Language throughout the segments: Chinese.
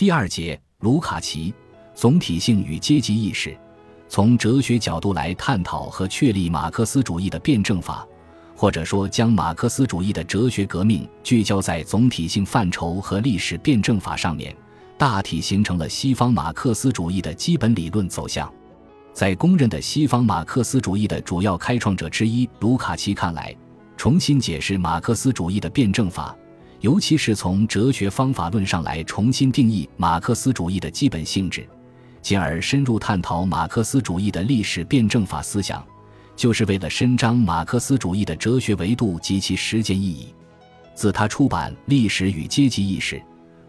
第二节，卢卡奇总体性与阶级意识，从哲学角度来探讨和确立马克思主义的辩证法，或者说将马克思主义的哲学革命聚焦在总体性范畴和历史辩证法上面，大体形成了西方马克思主义的基本理论走向。在公认的西方马克思主义的主要开创者之一卢卡奇看来，重新解释马克思主义的辩证法。尤其是从哲学方法论上来重新定义马克思主义的基本性质，进而深入探讨马克思主义的历史辩证法思想，就是为了伸张马克思主义的哲学维度及其实践意义。自他出版《历史与阶级意识》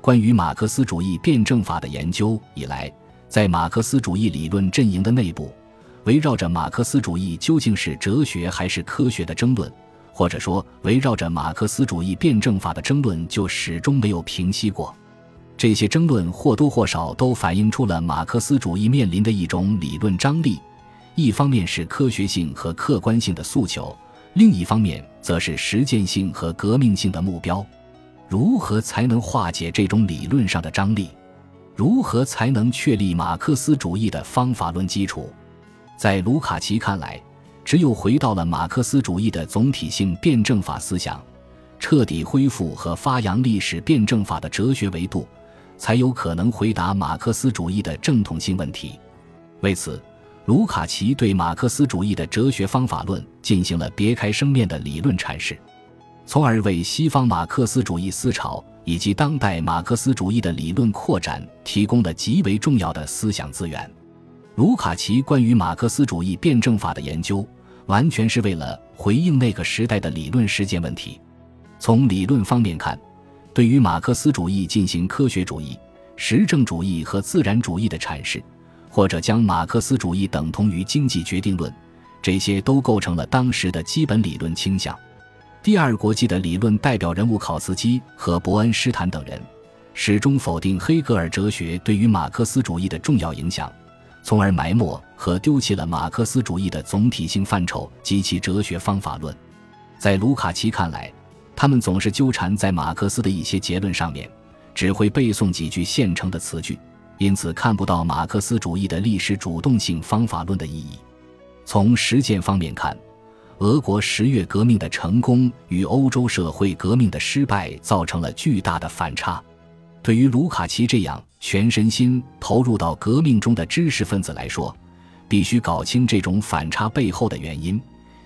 关于马克思主义辩证法的研究以来，在马克思主义理论阵营的内部，围绕着马克思主义究竟是哲学还是科学的争论。或者说，围绕着马克思主义辩证法的争论就始终没有平息过。这些争论或多或少都反映出了马克思主义面临的一种理论张力：一方面是科学性和客观性的诉求，另一方面则是实践性和革命性的目标。如何才能化解这种理论上的张力？如何才能确立马克思主义的方法论基础？在卢卡奇看来。只有回到了马克思主义的总体性辩证法思想，彻底恢复和发扬历史辩证法的哲学维度，才有可能回答马克思主义的正统性问题。为此，卢卡奇对马克思主义的哲学方法论进行了别开生面的理论阐释，从而为西方马克思主义思潮以及当代马克思主义的理论扩展提供了极为重要的思想资源。卢卡奇关于马克思主义辩证法的研究，完全是为了回应那个时代的理论实践问题。从理论方面看，对于马克思主义进行科学主义、实证主义和自然主义的阐释，或者将马克思主义等同于经济决定论，这些都构成了当时的基本理论倾向。第二国际的理论代表人物考茨基和伯恩斯坦等人，始终否定黑格尔哲学对于马克思主义的重要影响。从而埋没和丢弃了马克思主义的总体性范畴及其哲学方法论。在卢卡奇看来，他们总是纠缠在马克思的一些结论上面，只会背诵几句现成的词句，因此看不到马克思主义的历史主动性方法论的意义。从实践方面看，俄国十月革命的成功与欧洲社会革命的失败造成了巨大的反差。对于卢卡奇这样全身心投入到革命中的知识分子来说，必须搞清这种反差背后的原因，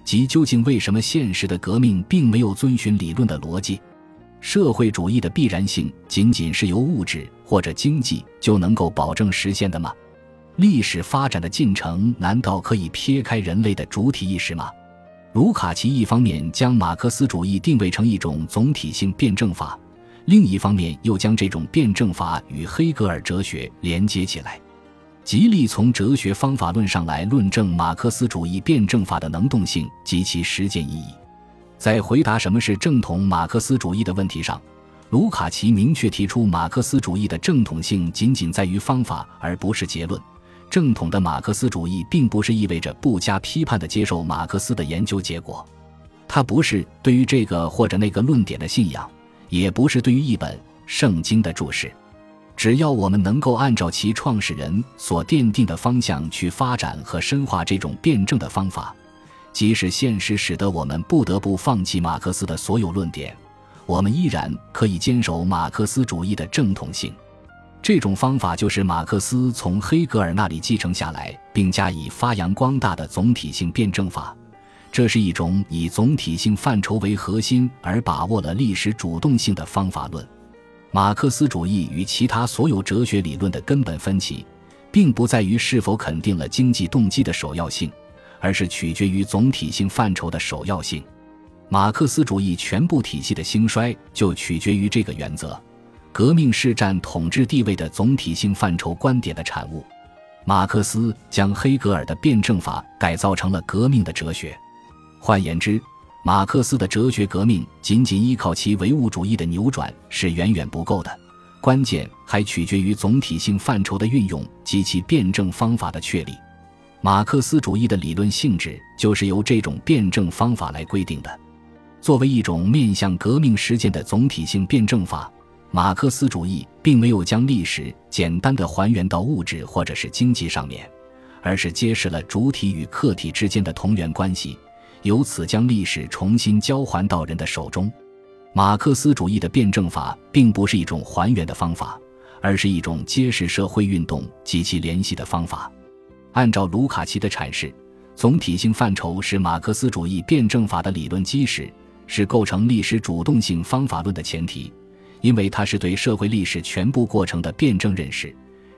即究竟为什么现实的革命并没有遵循理论的逻辑？社会主义的必然性仅仅是由物质或者经济就能够保证实现的吗？历史发展的进程难道可以撇开人类的主体意识吗？卢卡奇一方面将马克思主义定位成一种总体性辩证法。另一方面，又将这种辩证法与黑格尔哲学连接起来，极力从哲学方法论上来论证马克思主义辩证法的能动性及其实践意义。在回答什么是正统马克思主义的问题上，卢卡奇明确提出，马克思主义的正统性仅仅在于方法，而不是结论。正统的马克思主义并不是意味着不加批判地接受马克思的研究结果，它不是对于这个或者那个论点的信仰。也不是对于一本圣经的注释，只要我们能够按照其创始人所奠定的方向去发展和深化这种辩证的方法，即使现实使得我们不得不放弃马克思的所有论点，我们依然可以坚守马克思主义的正统性。这种方法就是马克思从黑格尔那里继承下来并加以发扬光大的总体性辩证法。这是一种以总体性范畴为核心而把握了历史主动性的方法论。马克思主义与其他所有哲学理论的根本分歧，并不在于是否肯定了经济动机的首要性，而是取决于总体性范畴的首要性。马克思主义全部体系的兴衰就取决于这个原则：革命是占统治地位的总体性范畴观点的产物。马克思将黑格尔的辩证法改造成了革命的哲学。换言之，马克思的哲学革命仅仅依靠其唯物主义的扭转是远远不够的，关键还取决于总体性范畴的运用及其辩证方法的确立。马克思主义的理论性质就是由这种辩证方法来规定的。作为一种面向革命实践的总体性辩证法，马克思主义并没有将历史简单的还原到物质或者是经济上面，而是揭示了主体与客体之间的同源关系，由此将历史重新交还到人的手中。马克思主义的辩证法并不是一种还原的方法，而是一种揭示社会运动及其联系的方法。按照卢卡奇的阐释，总体性范畴是马克思主义辩证法的理论基石，是构成历史主动性方法论的前提。因为它是对社会历史全部过程的辩证认识，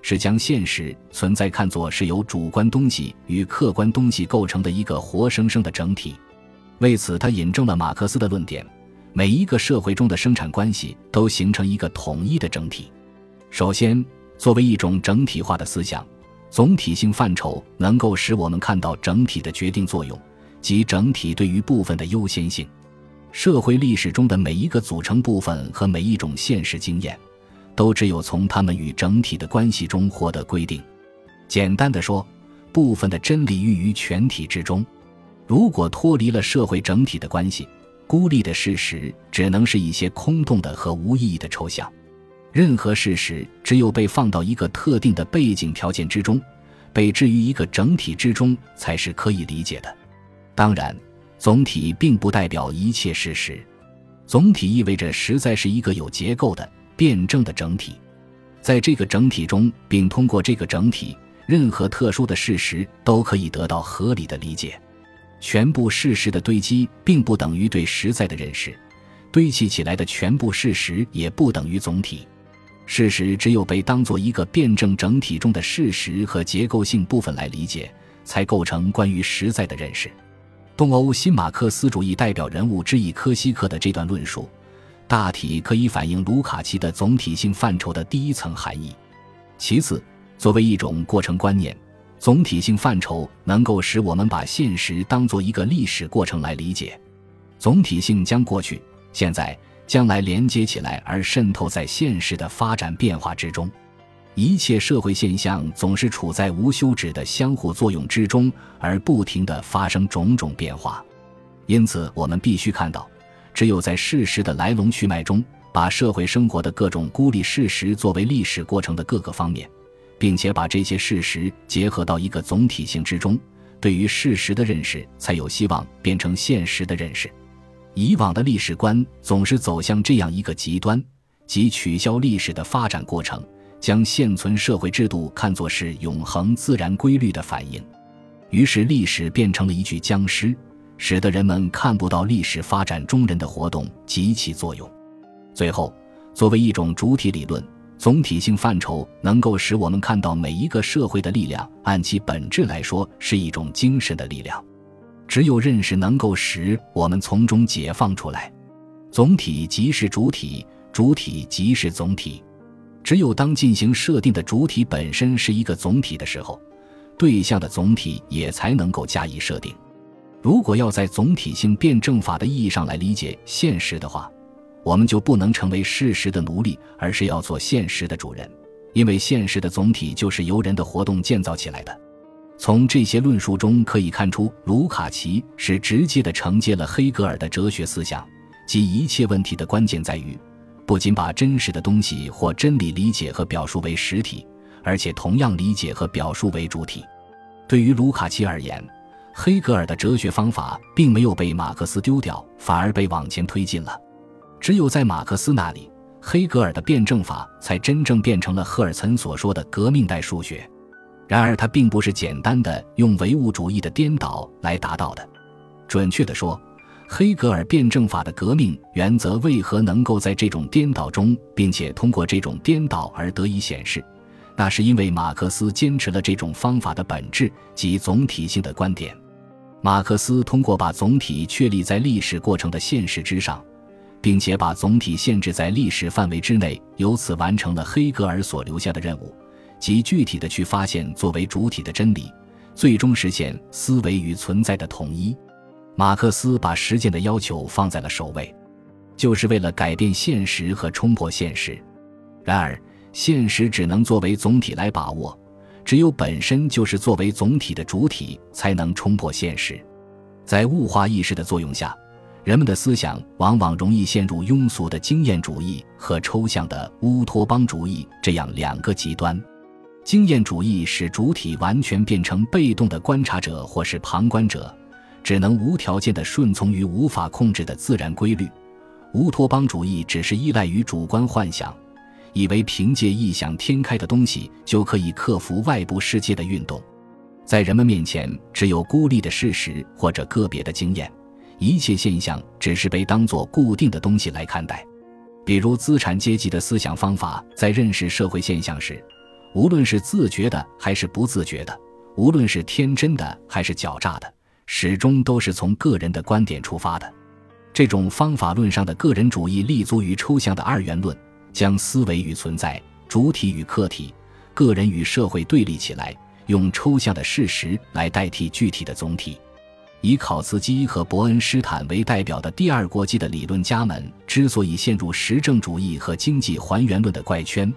是将现实存在看作是由主观东西与客观东西构成的一个活生生的整体。为此，他引证了马克思的论点：每一个社会中的生产关系都形成一个统一的整体。首先，作为一种整体化的思想，总体性范畴能够使我们看到整体的决定作用及整体对于部分的优先性。社会历史中的每一个组成部分和每一种现实经验，都只有从它们与整体的关系中获得规定。简单的说，部分的真理寓于全体之中。如果脱离了社会整体的关系，孤立的事实只能是一些空洞的和无意义的抽象。任何事实只有被放到一个特定的背景条件之中，被置于一个整体之中，才是可以理解的。当然。总体并不代表一切事实，总体意味着实在是一个有结构的辩证的整体，在这个整体中，并通过这个整体，任何特殊的事实都可以得到合理的理解。全部事实的堆积并不等于对实在的认识，堆砌起来的全部事实也不等于总体。事实只有被当作一个辩证整体中的事实和结构性部分来理解，才构成关于实在的认识。东欧新马克思主义代表人物之一科西克的这段论述，大体可以反映卢卡奇的总体性范畴的第一层含义。其次，作为一种过程观念，总体性范畴能够使我们把现实当做一个历史过程来理解。总体性将过去、现在、将来连接起来，而渗透在现实的发展变化之中。一切社会现象总是处在无休止的相互作用之中，而不停地发生种种变化。因此，我们必须看到，只有在事实的来龙去脉中，把社会生活的各种孤立事实作为历史过程的各个方面，并且把这些事实结合到一个总体性之中，对于事实的认识才有希望变成现实的认识。以往的历史观总是走向这样一个极端，即取消历史的发展过程。将现存社会制度看作是永恒自然规律的反应，于是历史变成了一具僵尸，使得人们看不到历史发展中人的活动及其作用。最后，作为一种主体理论，总体性范畴能够使我们看到每一个社会的力量，按其本质来说是一种精神的力量。只有认识能够使我们从中解放出来。总体即是主体，主体即是总体。只有当进行设定的主体本身是一个总体的时候，对象的总体也才能够加以设定。如果要在总体性辩证法的意义上来理解现实的话，我们就不能成为事实的奴隶，而是要做现实的主人。因为现实的总体就是由人的活动建造起来的。从这些论述中可以看出，卢卡奇是直接的承接了黑格尔的哲学思想，即一切问题的关键在于。不仅把真实的东西或真理理解和表述为实体，而且同样理解和表述为主体。对于卢卡奇而言，黑格尔的哲学方法并没有被马克思丢掉，反而被往前推进了。只有在马克思那里，黑格尔的辩证法才真正变成了赫尔岑所说的革命代数学。然而，它并不是简单的用唯物主义的颠倒来达到的。准确地说，黑格尔辩证法的革命原则为何能够在这种颠倒中，并且通过这种颠倒而得以显示？那是因为马克思坚持了这种方法的本质及总体性的观点。马克思通过把总体确立在历史过程的现实之上，并且把总体限制在历史范围之内，由此完成了黑格尔所留下的任务，即具体的去发现作为主体的真理，最终实现思维与存在的统一。马克思把实践的要求放在了首位，就是为了改变现实和冲破现实。然而，现实只能作为总体来把握，只有本身就是作为总体的主体，才能冲破现实。在物化意识的作用下，人们的思想往往容易陷入庸俗的经验主义和抽象的乌托邦主义这样两个极端。经验主义使主体完全变成被动的观察者或是旁观者，只能无条件地顺从于无法控制的自然规律；乌托邦主义只是依赖于主观幻想，以为凭借异想天开的东西就可以克服外部世界的运动。在人们面前，只有孤立的事实或者个别的经验。一切现象只是被当作固定的东西来看待，比如资产阶级的思想方法，在认识社会现象时，无论是自觉的还是不自觉的，无论是天真的还是狡诈的，始终都是从个人的观点出发的。这种方法论上的个人主义立足于抽象的二元论，将思维与存在、主体与客体、个人与社会对立起来，用抽象的事实来代替具体的总体。以考茨基和伯恩斯坦为代表的第二国际的理论家们之所以陷入实证主义和经济还原论的怪圈，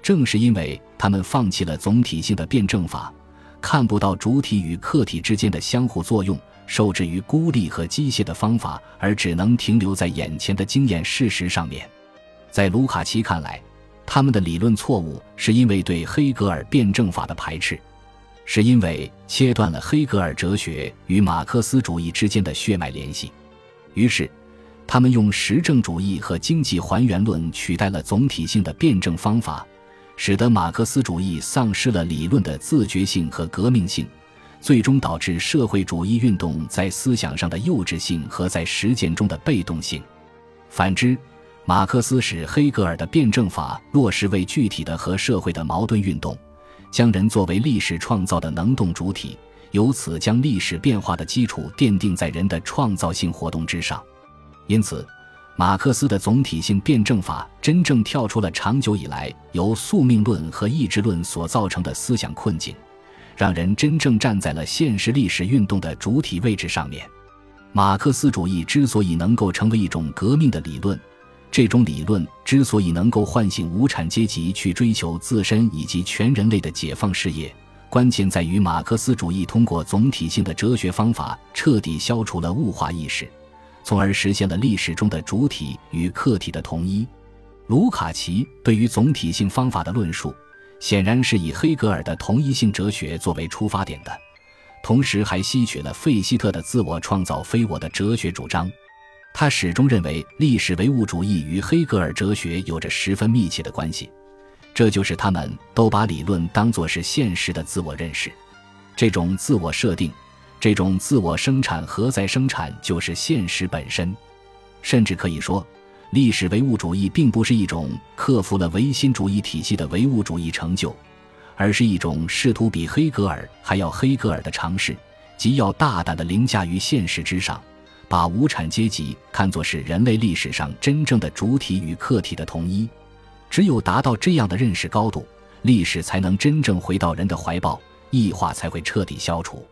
正是因为他们放弃了总体性的辩证法，看不到主体与客体之间的相互作用，受制于孤立和机械的方法，而只能停留在眼前的经验事实上面。在卢卡奇看来，他们的理论错误是因为对黑格尔辩证法的排斥。是因为切断了黑格尔哲学与马克思主义之间的血脉联系，于是，他们用实证主义和经济还原论取代了总体性的辩证方法，使得马克思主义丧失了理论的自觉性和革命性，最终导致社会主义运动在思想上的幼稚性和在实践中的被动性。反之，马克思使黑格尔的辩证法落实为具体的和社会的矛盾运动。将人作为历史创造的能动主体，由此将历史变化的基础奠定在人的创造性活动之上。因此，马克思的总体性辩证法真正跳出了长久以来由宿命论和意志论所造成的思想困境，让人真正站在了现实历史运动的主体位置上面。马克思主义之所以能够成为一种革命的理论，这种理论之所以能够唤醒无产阶级去追求自身以及全人类的解放事业，关键在于马克思主义通过总体性的哲学方法，彻底消除了物化意识，从而实现了历史中的主体与客体的统一。卢卡奇对于总体性方法的论述，显然是以黑格尔的同一性哲学作为出发点的，同时还吸取了费希特的自我创造非我的哲学主张。他始终认为历史唯物主义与黑格尔哲学有着十分密切的关系，这就是他们都把理论当作是现实的自我认识。这种自我设定，这种自我生产和再生产就是现实本身。甚至可以说，历史唯物主义并不是一种克服了唯心主义体系的唯物主义成就，而是一种试图比黑格尔还要黑格尔的尝试，即要大胆地凌驾于现实之上。把无产阶级看作是人类历史上真正的主体与客体的统一，只有达到这样的认识高度，历史才能真正回到人的怀抱，异化才会彻底消除。